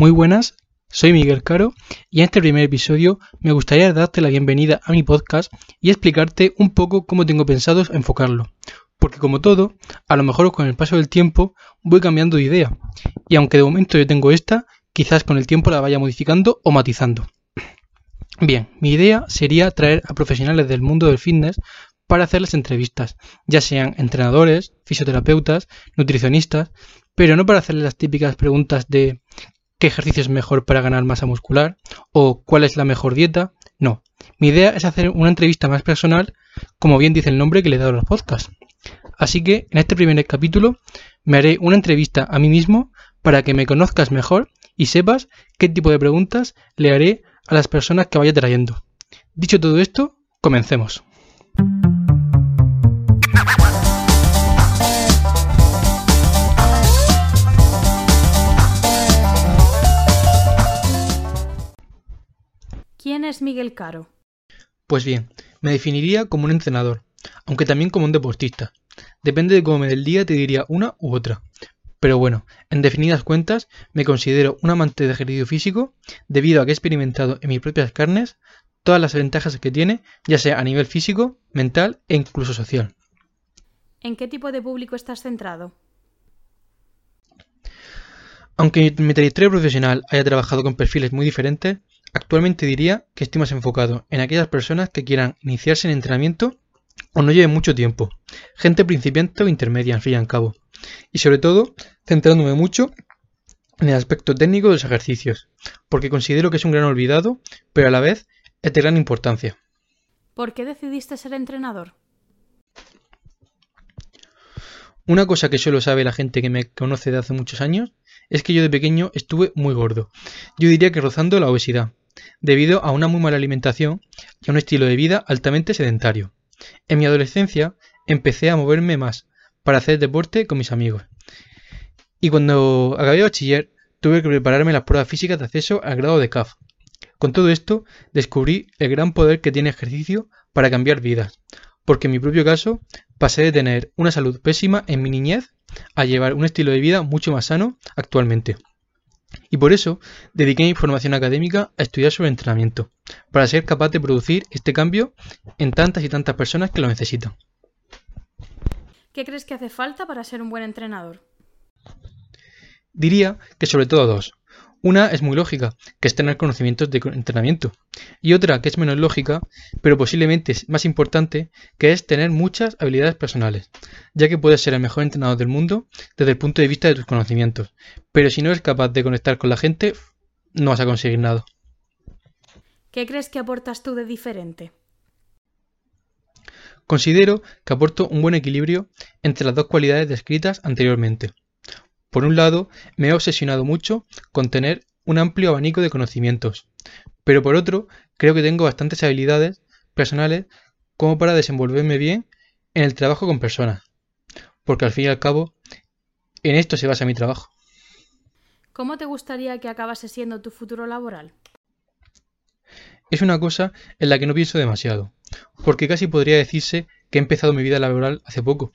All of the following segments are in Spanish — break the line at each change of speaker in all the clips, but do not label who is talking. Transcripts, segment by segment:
Muy buenas, soy Miguel Caro y en este primer episodio me gustaría darte la bienvenida a mi podcast y explicarte un poco cómo tengo pensado enfocarlo. Porque como todo, a lo mejor con el paso del tiempo voy cambiando de idea. Y aunque de momento yo tengo esta, quizás con el tiempo la vaya modificando o matizando. Bien, mi idea sería traer a profesionales del mundo del fitness para hacerles entrevistas, ya sean entrenadores, fisioterapeutas, nutricionistas, pero no para hacerles las típicas preguntas de qué ejercicio es mejor para ganar masa muscular o cuál es la mejor dieta. No, mi idea es hacer una entrevista más personal, como bien dice el nombre que le he dado a los podcasts. Así que en este primer capítulo me haré una entrevista a mí mismo para que me conozcas mejor y sepas qué tipo de preguntas le haré a las personas que vaya trayendo. Dicho todo esto, comencemos.
¿Quién es Miguel Caro?
Pues bien, me definiría como un entrenador, aunque también como un deportista. Depende de cómo me dé el día, te diría una u otra. Pero bueno, en definidas cuentas, me considero un amante de ejercicio físico debido a que he experimentado en mis propias carnes todas las ventajas que tiene, ya sea a nivel físico, mental e incluso social.
¿En qué tipo de público estás centrado?
Aunque mi trayectoria profesional haya trabajado con perfiles muy diferentes, actualmente diría que estoy más enfocado en aquellas personas que quieran iniciarse en entrenamiento o no lleven mucho tiempo, gente principiante o intermedia, al fin y al cabo, y sobre todo centrándome mucho en el aspecto técnico de los ejercicios, porque considero que es un gran olvidado, pero a la vez es de gran importancia.
¿Por qué decidiste ser entrenador?
Una cosa que solo sabe la gente que me conoce de hace muchos años es que yo de pequeño estuve muy gordo. Yo diría que rozando la obesidad, debido a una muy mala alimentación y a un estilo de vida altamente sedentario. En mi adolescencia empecé a moverme más para hacer deporte con mis amigos. Y cuando acabé bachiller tuve que prepararme las pruebas físicas de acceso al grado de CAF, con todo esto, descubrí el gran poder que tiene ejercicio para cambiar vidas, porque en mi propio caso pasé de tener una salud pésima en mi niñez a llevar un estilo de vida mucho más sano actualmente. Y por eso dediqué mi formación académica a estudiar sobre entrenamiento, para ser capaz de producir este cambio en tantas y tantas personas que lo necesitan.
¿Qué crees que hace falta para ser un buen entrenador?
Diría que sobre todo dos. Una es muy lógica, que es tener conocimientos de entrenamiento. Y otra que es menos lógica, pero posiblemente es más importante, que es tener muchas habilidades personales, ya que puedes ser el mejor entrenador del mundo desde el punto de vista de tus conocimientos. Pero si no eres capaz de conectar con la gente, no vas a conseguir nada.
¿Qué crees que aportas tú de diferente?
Considero que aporto un buen equilibrio entre las dos cualidades descritas anteriormente. Por un lado, me he obsesionado mucho con tener un amplio abanico de conocimientos, pero por otro, creo que tengo bastantes habilidades personales como para desenvolverme bien en el trabajo con personas, porque al fin y al cabo, en esto se basa mi trabajo.
¿Cómo te gustaría que acabase siendo tu futuro laboral?
Es una cosa en la que no pienso demasiado, porque casi podría decirse que he empezado mi vida laboral hace poco,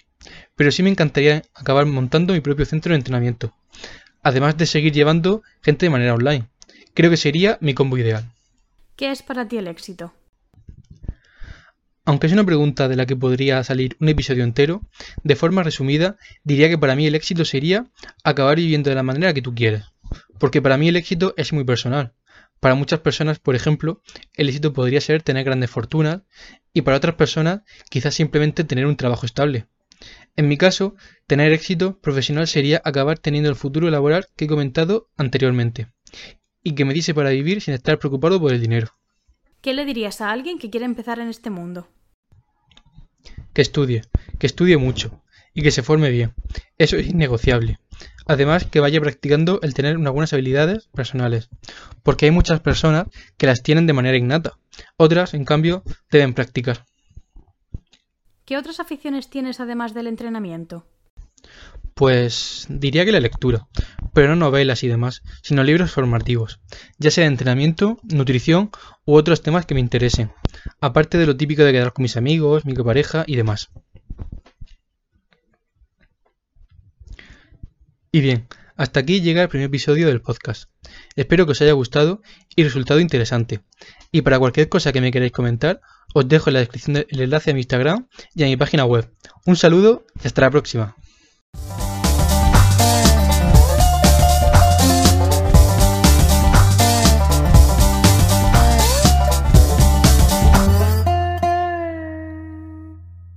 pero sí me encantaría acabar montando mi propio centro de entrenamiento, además de seguir llevando gente de manera online. Creo que sería mi combo ideal.
¿Qué es para ti el éxito?
Aunque es una pregunta de la que podría salir un episodio entero, de forma resumida diría que para mí el éxito sería acabar viviendo de la manera que tú quieres, porque para mí el éxito es muy personal. Para muchas personas, por ejemplo, el éxito podría ser tener grandes fortunas y para otras personas quizás simplemente tener un trabajo estable. En mi caso, tener éxito profesional sería acabar teniendo el futuro laboral que he comentado anteriormente y que me dice para vivir sin estar preocupado por el dinero.
¿Qué le dirías a alguien que quiere empezar en este mundo?
Que estudie, que estudie mucho y que se forme bien. Eso es innegociable. Además, que vaya practicando el tener unas buenas habilidades personales, porque hay muchas personas que las tienen de manera innata, otras, en cambio, deben practicar.
¿Qué otras aficiones tienes además del entrenamiento?
Pues diría que la lectura, pero no novelas y demás, sino libros formativos, ya sea de entrenamiento, nutrición u otros temas que me interesen, aparte de lo típico de quedar con mis amigos, mi pareja y demás. Y bien, Hasta aquí llega el primer episodio del podcast. Espero que os haya gustado y resultado interesante. Y para cualquier cosa que me queráis comentar, os dejo en la descripción el enlace a mi Instagram y a mi página web. Un saludo y hasta la próxima.